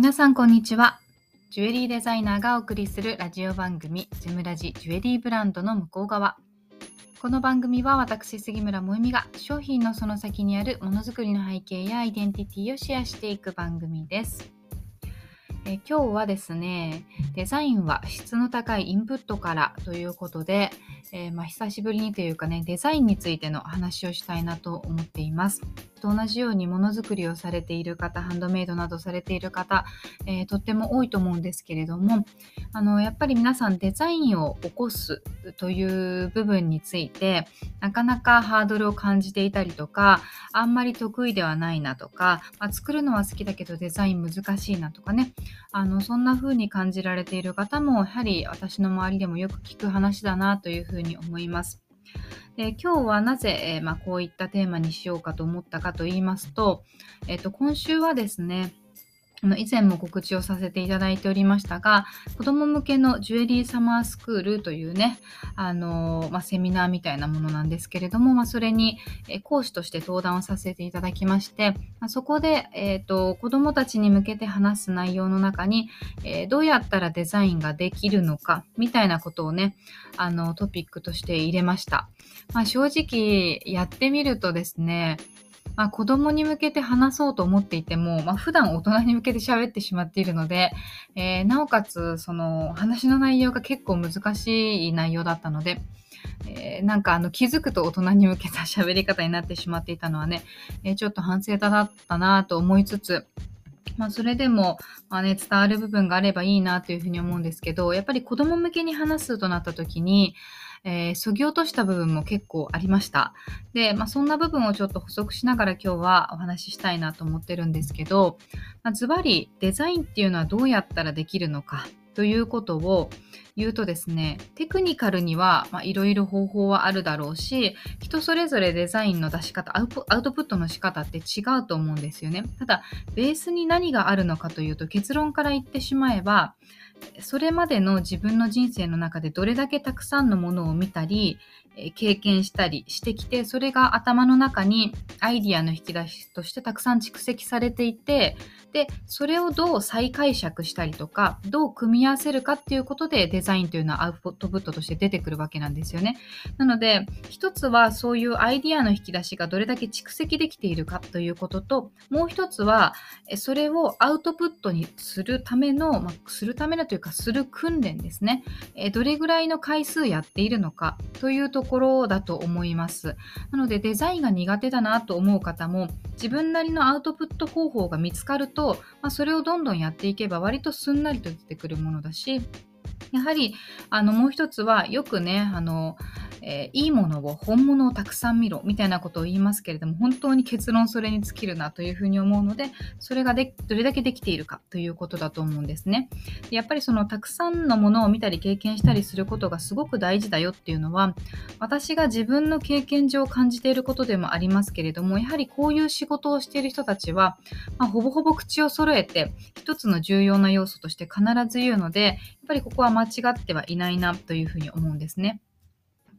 皆さんこんにちは。ジュエリーデザイナーがお送りするラジオ番組ジェムラジジュエリーブランドの向こう側。この番組は私杉村萌実が商品のその先にあるものづくりの背景やアイデンティティをシェアしていく番組です。え今日はですね、デザインは質の高いインプットからということで、えー、まあ、久しぶりにというかね、デザインについての話をしたいなと思っています。と同じようにものづくりをされている方、ハンドメイドなどされている方、えー、とっても多いと思うんですけれども、あのやっぱり皆さんデザインを起こすという部分について、なかなかハードルを感じていたりとか、あんまり得意ではないなとか、まあ、作るのは好きだけどデザイン難しいなとかね、あのそんな風に感じられている方も、やはり私の周りでもよく聞く話だなというふうに思います。で今日はなぜ、えー、まあ、こういったテーマにしようかと思ったかと言いますと、えっと、今週はですね、あの以前も告知をさせていただいておりましたが、子供向けのジュエリーサマースクールというね、あのまあ、セミナーみたいなものなんですけれども、まあ、それに講師として登壇をさせていただきまして、まあ、そこで、えーと、子供たちに向けて話す内容の中に、えー、どうやったらデザインができるのかみたいなことをね、あのトピックとして入れました。まあ、正直やってみるとですね、まあ、子供に向けて話そうと思っていても、まあ、普段大人に向けて喋ってしまっているので、えー、なおかつその話の内容が結構難しい内容だったので、えー、なんかあの気づくと大人に向けた喋り方になってしまっていたのはね、えー、ちょっと反省だったなと思いつつ、まあ、それでも、まあね、伝わる部分があればいいなというふうに思うんですけど、やっぱり子供向けに話すとなった時に、えー、そぎ落とした部分も結構ありました。で、まあ、そんな部分をちょっと補足しながら今日はお話ししたいなと思ってるんですけど、まあ、ズバリデザインっていうのはどうやったらできるのかということを言うとですね、テクニカルにはいろいろ方法はあるだろうし、人それぞれデザインの出し方アウトプットの仕方って違うと思うんですよね。ただ、ベースに何があるのかというと結論から言ってしまえば、それまでの自分の人生の中でどれだけたくさんのものを見たり、経験したりしてきて、それが頭の中にアイディアの引き出しとしてたくさん蓄積されていて、で、それをどう再解釈したりとか、どう組み合わせるかっていうことでデザインというのはアウトプットとして出てくるわけなんですよね。なので、一つはそういうアイディアの引き出しがどれだけ蓄積できているかということと、もう一つは、それをアウトプットにするための、まあ、するためのというか、する訓練ですね。どれぐらいの回数やっているのかというとところだと思います。なので、デザインが苦手だなと思う方も、自分なりのアウトプット方法が見つかると、まあ、それをどんどんやっていけば割とすんなりと出てくるものだしやはりあのもう一つはよくねあのえー、いいものを本物をたくさん見ろみたいなことを言いますけれども本当に結論それに尽きるなというふうに思うのでそれがでどれだけできているかということだと思うんですねでやっぱりそのたくさんのものを見たり経験したりすることがすごく大事だよっていうのは私が自分の経験上感じていることでもありますけれどもやはりこういう仕事をしている人たちは、まあ、ほぼほぼ口を揃えて一つの重要な要素として必ず言うのでやっぱりここは間違ってはいないなというふうに思うんですね。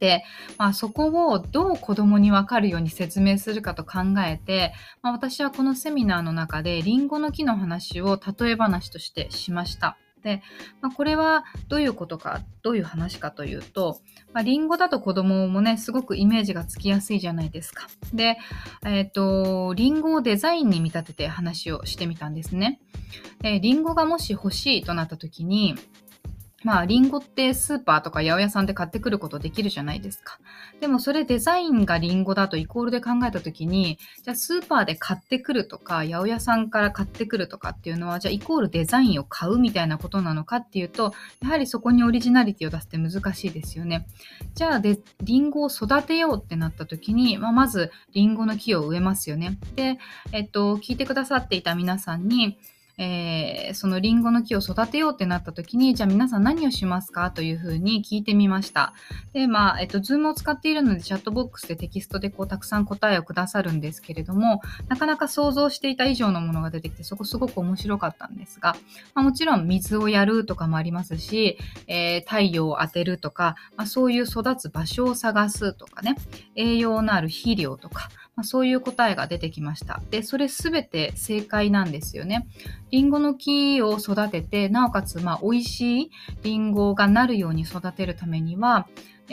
で、まあ、そこをどう子供にわかるように説明するかと考えて、まあ、私はこのセミナーの中でリンゴの木の話を例え話としてしました。で、まあ、これはどういうことか、どういう話かというと、まあ、リンゴだと子供もね、すごくイメージがつきやすいじゃないですか。で、えっ、ー、と、リンゴをデザインに見立てて話をしてみたんですね。えー、リンゴがもし欲しいとなった時に、まあ、リンゴってスーパーとか八百屋さんで買ってくることできるじゃないですか。でもそれデザインがリンゴだとイコールで考えたときに、じゃあスーパーで買ってくるとか、八百屋さんから買ってくるとかっていうのは、じゃあイコールデザインを買うみたいなことなのかっていうと、やはりそこにオリジナリティを出すって難しいですよね。じゃあで、リンゴを育てようってなった時に、まあ、まずリンゴの木を植えますよね。で、えっと、聞いてくださっていた皆さんに、えー、そのリンゴの木を育てようってなった時に、じゃあ皆さん何をしますかというふうに聞いてみました。で、まあ、えっと、ズームを使っているので、チャットボックスでテキストでこう、たくさん答えをくださるんですけれども、なかなか想像していた以上のものが出てきて、そこすごく面白かったんですが、まあ、もちろん水をやるとかもありますし、えー、太陽を当てるとか、まあ、そういう育つ場所を探すとかね、栄養のある肥料とか、まあ、そういう答えが出てきました。で、それ全て正解なんですよね。リンゴの木を育てて、なおかつ、まあ、美味しいリンゴがなるように育てるためには、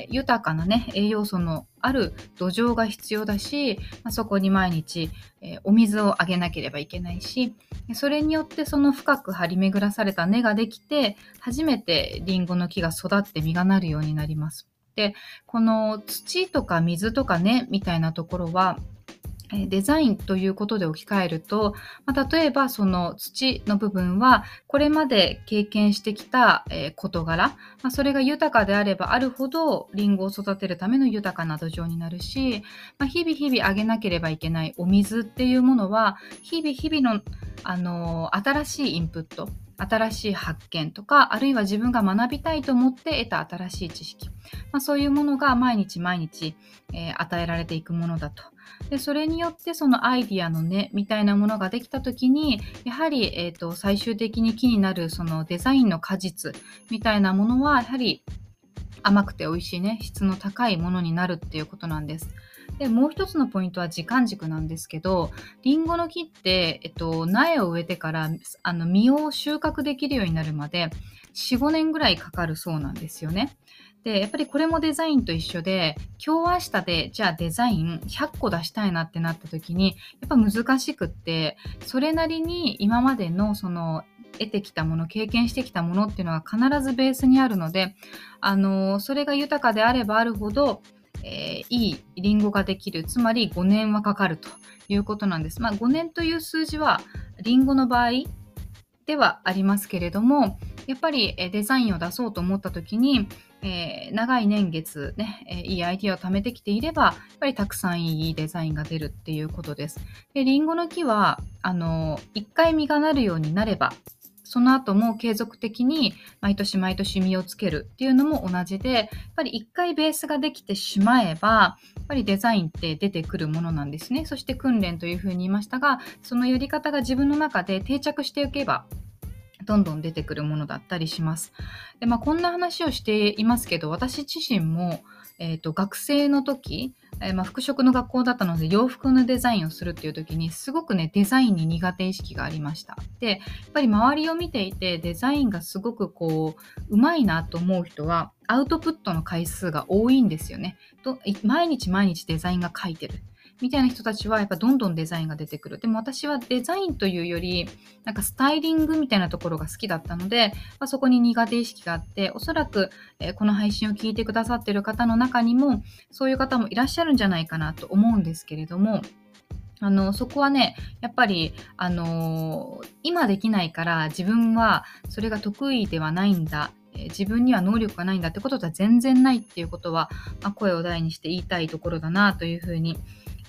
豊かなね、栄養素のある土壌が必要だし、まあ、そこに毎日、えー、お水をあげなければいけないし、それによってその深く張り巡らされた根ができて、初めてリンゴの木が育って実がなるようになります。で、この土とか水とか根みたいなところは、デザインということで置き換えると、まあ、例えばその土の部分はこれまで経験してきた事柄、まあ、それが豊かであればあるほどリンゴを育てるための豊かな土壌になるし、まあ、日々日々あげなければいけないお水っていうものは日々日々の、あの新しいインプット新しい発見とかあるいは自分が学びたいと思って得た新しい知識、まあ、そういうものが毎日毎日、えー、与えられていくものだと。でそれによってそのアイディアの根みたいなものができた時にやはり、えーと、最終的に木になるそのデザインの果実みたいなものはやはり甘くて美味しいね質の高いものになるっていうことなんです。でもう一つのポイントは時間軸なんですけどりんごの木って、えっと、苗を植えてからあの実を収穫できるようになるまで45年ぐらいかかるそうなんですよね。で、やっぱりこれもデザインと一緒で、今日明日で、じゃあデザイン100個出したいなってなった時に、やっぱ難しくって、それなりに今までのその得てきたもの、経験してきたものっていうのが必ずベースにあるので、あの、それが豊かであればあるほど、えー、いいリンゴができる。つまり5年はかかるということなんです。まあ5年という数字はリンゴの場合ではありますけれども、やっぱりデザインを出そうと思った時に、えー、長い年月ね、え、いいアイディアを貯めてきていれば、やっぱりたくさんいいデザインが出るっていうことです。で、リンゴの木は、あの、一回実がなるようになれば、その後も継続的に毎年毎年実をつけるっていうのも同じで、やっぱり一回ベースができてしまえば、やっぱりデザインって出てくるものなんですね。そして訓練というふうに言いましたが、そのやり方が自分の中で定着していけば、どんどん出てくるものだったりします。でまあ、こんな話をしていますけど私自身も、えーと、学生の時、えー、まあ、服飾の学校だったので洋服のデザインをするっていう時にすごくねデザインに苦手意識がありました。でやっぱり周りを見ていてデザインがすごくこううまいなと思う人はアウトプットの回数が多いんですよね。と毎日毎日デザインが書いてる。みたいな人たちはやっぱどんどんデザインが出てくる。でも私はデザインというより、なんかスタイリングみたいなところが好きだったので、まあ、そこに苦手意識があって、おそらく、えー、この配信を聞いてくださってる方の中にも、そういう方もいらっしゃるんじゃないかなと思うんですけれども、あの、そこはね、やっぱり、あのー、今できないから自分はそれが得意ではないんだ自分には能力がないんだってこととは全然ないっていうことは、まあ、声を大にして言いたいところだなというふうに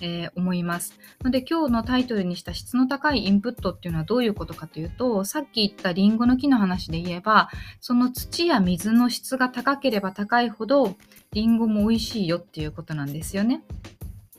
えー、思います。ので今日のタイトルにした質の高いインプットっていうのはどういうことかというと、さっき言ったリンゴの木の話で言えば、その土や水の質が高ければ高いほど、リンゴも美味しいよっていうことなんですよね。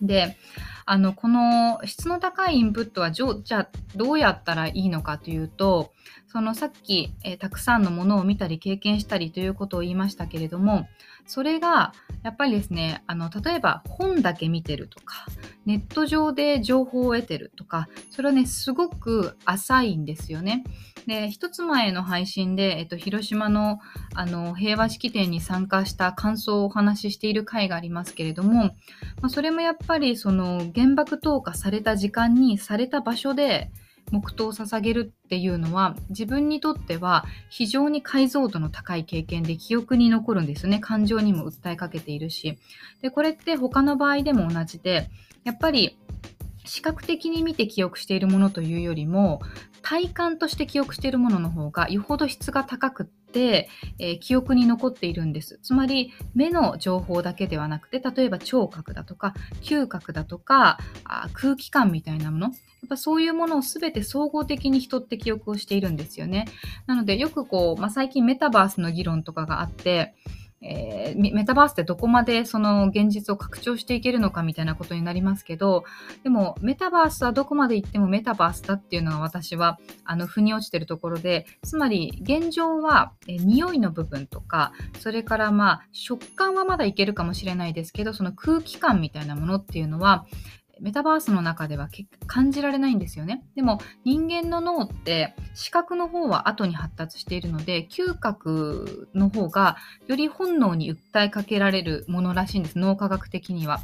で、あの、この質の高いインプットはじゃあどうやったらいいのかというと、そのさっき、えー、たくさんのものを見たり経験したりということを言いましたけれども、それがやっぱりですね、あの、例えば本だけ見てるとか、ネット上で情報を得てるとか、それはね、すごく浅いんですよね。で、一つ前の配信で、えっと、広島のあの平和式典に参加した感想をお話ししている回がありますけれども、まあ、それもやっぱりその原爆投下された時間にされた場所で黙祷を捧げるっていうのは自分にとっては非常に解像度の高い経験で記憶に残るんですね。感情にも訴えかけているし。でこれって他の場合でも同じでやっぱり視覚的に見て記憶しているものというよりも体感として記憶しているものの方がよほど質が高くって、えー、記憶に残っているんです。つまり目の情報だけではなくて例えば聴覚だとか嗅覚だとかあ空気感みたいなもの。やっぱそういうものを全て総合的に人って記憶をしているんですよね。なのでよくこう、まあ、最近メタバースの議論とかがあってえー、メタバースってどこまでその現実を拡張していけるのかみたいなことになりますけどでもメタバースはどこまで行ってもメタバースだっていうのは私はあの腑に落ちてるところでつまり現状は、えー、匂いの部分とかそれからまあ食感はまだいけるかもしれないですけどその空気感みたいなものっていうのはメタバースの中では感じられないんですよね。でも人間の脳って視覚の方は後に発達しているので嗅覚の方がより本能に訴えかけられるものらしいんです。脳科学的には、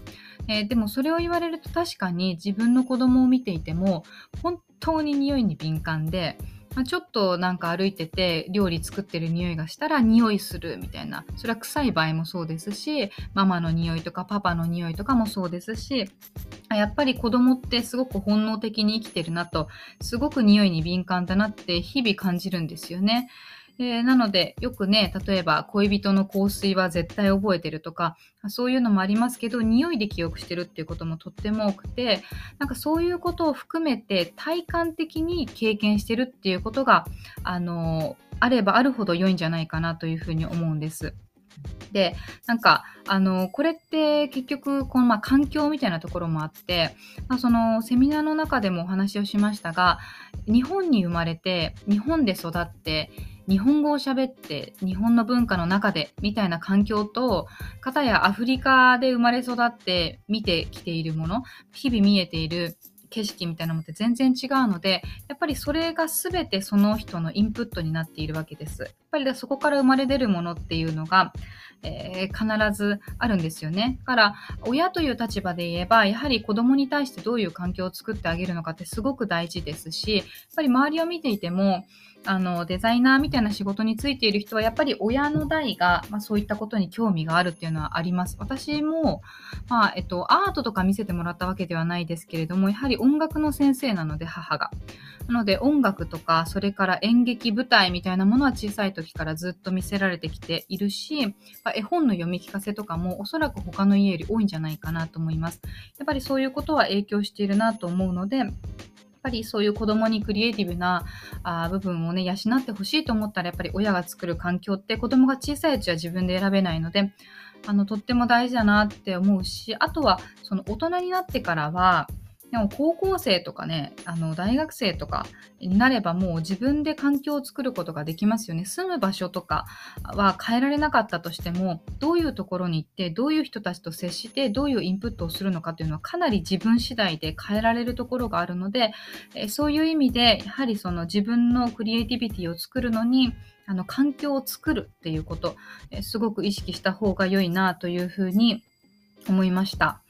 えー、でもそれを言われると確かに自分の子供を見ていても本当に匂いに敏感でまあ、ちょっとなんか歩いてて料理作ってる匂いがしたら匂いするみたいな。それは臭い場合もそうですしママの匂いとかパパの匂いとかもそうですしやっぱり子供ってすごく本能的に生きてるなとすごく匂いに敏感だなって日々感じるんですよね。えー、なので、よくね、例えば恋人の香水は絶対覚えてるとか、そういうのもありますけど、匂いで記憶してるっていうこともとっても多くて、なんかそういうことを含めて体感的に経験してるっていうことが、あのあればあるほど良いんじゃないかなというふうに思うんです。で、なんか、あの、これって結局、この、まあ、環境みたいなところもあって、まあ、その、セミナーの中でもお話をしましたが、日本に生まれて、日本で育って、日本語を喋って日本の文化の中でみたいな環境と片やアフリカで生まれ育って見てきているもの日々見えている景色みたいなのって全然違うのでやっぱりそれが全てその人のインプットになっているわけです。やっぱりそこから生まれ出るものっていうのが、えー、必ずあるんですよね。だから親という立場で言えばやはり子供に対してどういう環境を作ってあげるのかってすごく大事ですしやっぱり周りを見ていてもあのデザイナーみたいな仕事についている人はやっぱり親の代が、まあ、そういったことに興味があるっていうのはあります。私も、まあえっと、アートとか見せてもらったわけではないですけれどもやはり音楽の先生なので母が。なので音楽とかそれから演劇舞台みたいなものは小さい時からずっと見せられてきているし、まあ、絵本の読み聞かせとかもおそらく他の家より多いんじゃないかなと思います。やっぱりそういうことは影響しているなと思うのでやっぱりそういう子供にクリエイティブなあ部分をね養ってほしいと思ったらやっぱり親が作る環境って子供が小さいうちは自分で選べないのであのとっても大事だなって思うしあとはその大人になってからはでも高校生とかね、あの大学生とかになればもう自分で環境を作ることができますよね。住む場所とかは変えられなかったとしても、どういうところに行って、どういう人たちと接して、どういうインプットをするのかというのはかなり自分次第で変えられるところがあるので、えそういう意味で、やはりその自分のクリエイティビティを作るのに、あの環境を作るっていうこと、えすごく意識した方が良いなというふうに思いました。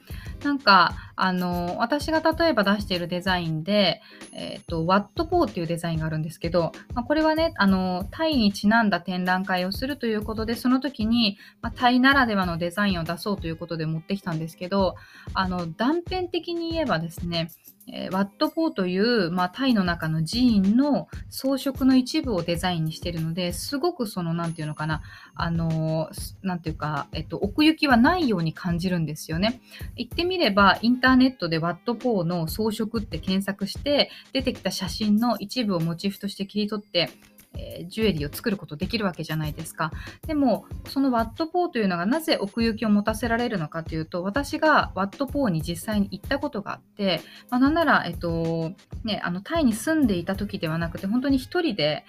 なんか、あの、私が例えば出しているデザインで、えっ、ー、と、ワットポーっていうデザインがあるんですけど、まあ、これはね、あの、タイにちなんだ展覧会をするということで、その時に、まあ、タイならではのデザインを出そうということで持ってきたんですけど、あの、断片的に言えばですね、えー、ワットポーという、まあ、タイの中の寺院の装飾の一部をデザインにしているのですごくその何て言うのかなあの何て言うか、えっと、奥行きはないように感じるんですよね。言ってみればインターネットでワットポーの装飾って検索して出てきた写真の一部をモチーフとして切り取ってえ、ジュエリーを作ることできるわけじゃないですか。でも、そのワットポーというのがなぜ奥行きを持たせられるのかというと、私がワットポーに実際に行ったことがあって、まあ、なんなら、えっと、ね、あの、タイに住んでいた時ではなくて、本当に一人で、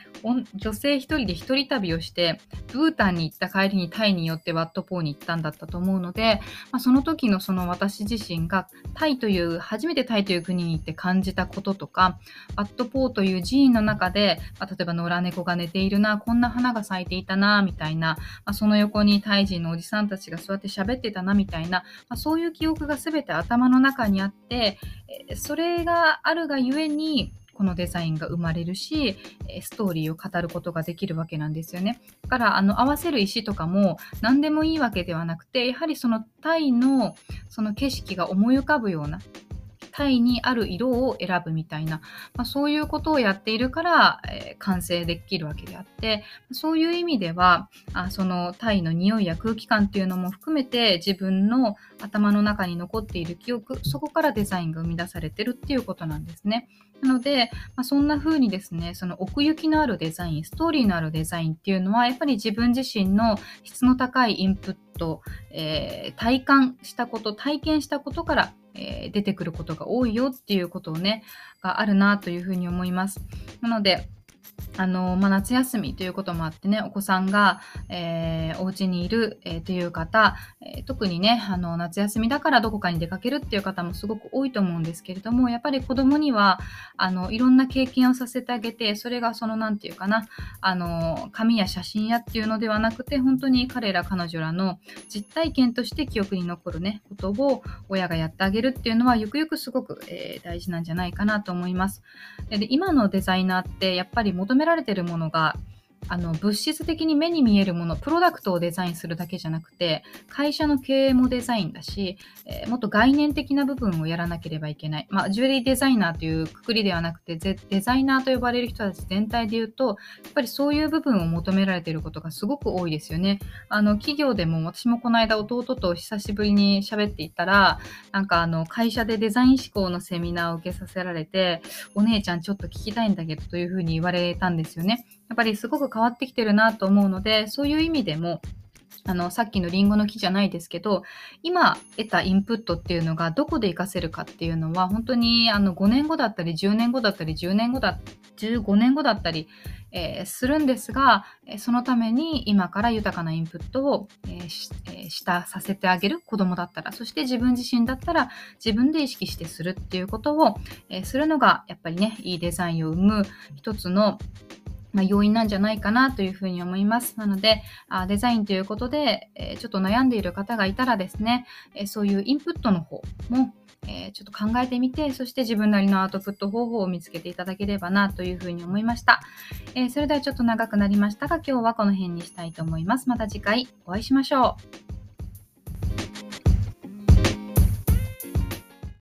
女性一人で一人旅をして、ブータンに行った帰りにタイによってワットポーに行ったんだったと思うので、まあ、その時のその私自身がタイという、初めてタイという国に行って感じたこととか、ワットポーという寺院の中で、まあ、例えば野良猫が寝ているな、こんな花が咲いていたな、みたいな、まあ、その横にタイ人のおじさんたちが座って喋ってたな、みたいな、まあ、そういう記憶が全て頭の中にあって、それがあるがゆえに、このデザインが生まれるし、ストーリーを語ることができるわけなんですよね。だから、あの、合わせる石とかも何でもいいわけではなくて、やはりそのタイのその景色が思い浮かぶような、タイにある色を選ぶみたいな、まあ、そういうことをやっているから、えー、完成できるわけであってそういう意味ではあそのタイの匂いや空気感っていうのも含めて自分の頭の中に残っている記憶そこからデザインが生み出されてるっていうことなんですね。なので、まあ、そんな風にですね、その奥行きのあるデザイン、ストーリーのあるデザインっていうのは、やっぱり自分自身の質の高いインプット、えー、体感したこと、体験したことからえー、出てくることが多いよっていうことをね、があるなというふうに思います。なので、あの、まあ、夏休みということもあってね、お子さんが、えー、お家にいる、えー、という方、えー、特にね、あの、夏休みだからどこかに出かけるっていう方もすごく多いと思うんですけれども、やっぱり子供には、あの、いろんな経験をさせてあげて、それがその、なんていうかな、あの、紙や写真やっていうのではなくて、本当に彼ら彼女らの実体験として記憶に残るね、ことを親がやってあげるっていうのは、ゆくゆくすごく、えー、大事なんじゃないかなと思います。で今のデザイナーって、やっぱり求められてるものがあの物質的に目に見えるものプロダクトをデザインするだけじゃなくて会社の経営もデザインだし、えー、もっと概念的な部分をやらなければいけない、まあ、ジュエリーデザイナーというくくりではなくてデザイナーと呼ばれる人たち全体で言うとやっぱりそういう部分を求められていることがすごく多いですよね。あの企業でも私もこの間弟と久しぶりに喋っていたらなんかあの会社でデザイン思考のセミナーを受けさせられてお姉ちゃんちょっと聞きたいんだけどというふうに言われたんですよね。やっぱりすごく変わってきてるなと思うので、そういう意味でも、あの、さっきのリンゴの木じゃないですけど、今得たインプットっていうのがどこで活かせるかっていうのは、本当にあの5年後だったり、10年後だったり、10年後だ、15年後だったり、えー、するんですが、そのために今から豊かなインプットを、えーしえー、したさせてあげる子供だったら、そして自分自身だったら自分で意識してするっていうことを、え、するのがやっぱりね、いいデザインを生む一つのまあ、要因なんじゃないかなというふうに思います。なので、あデザインということで、えー、ちょっと悩んでいる方がいたらですね、えー、そういうインプットの方も、えー、ちょっと考えてみて、そして自分なりのアウトプット方法を見つけていただければなというふうに思いました。えそれではちょっと長くなりましたが、今日はこの辺にしたいと思います。また次回お会いしましょう。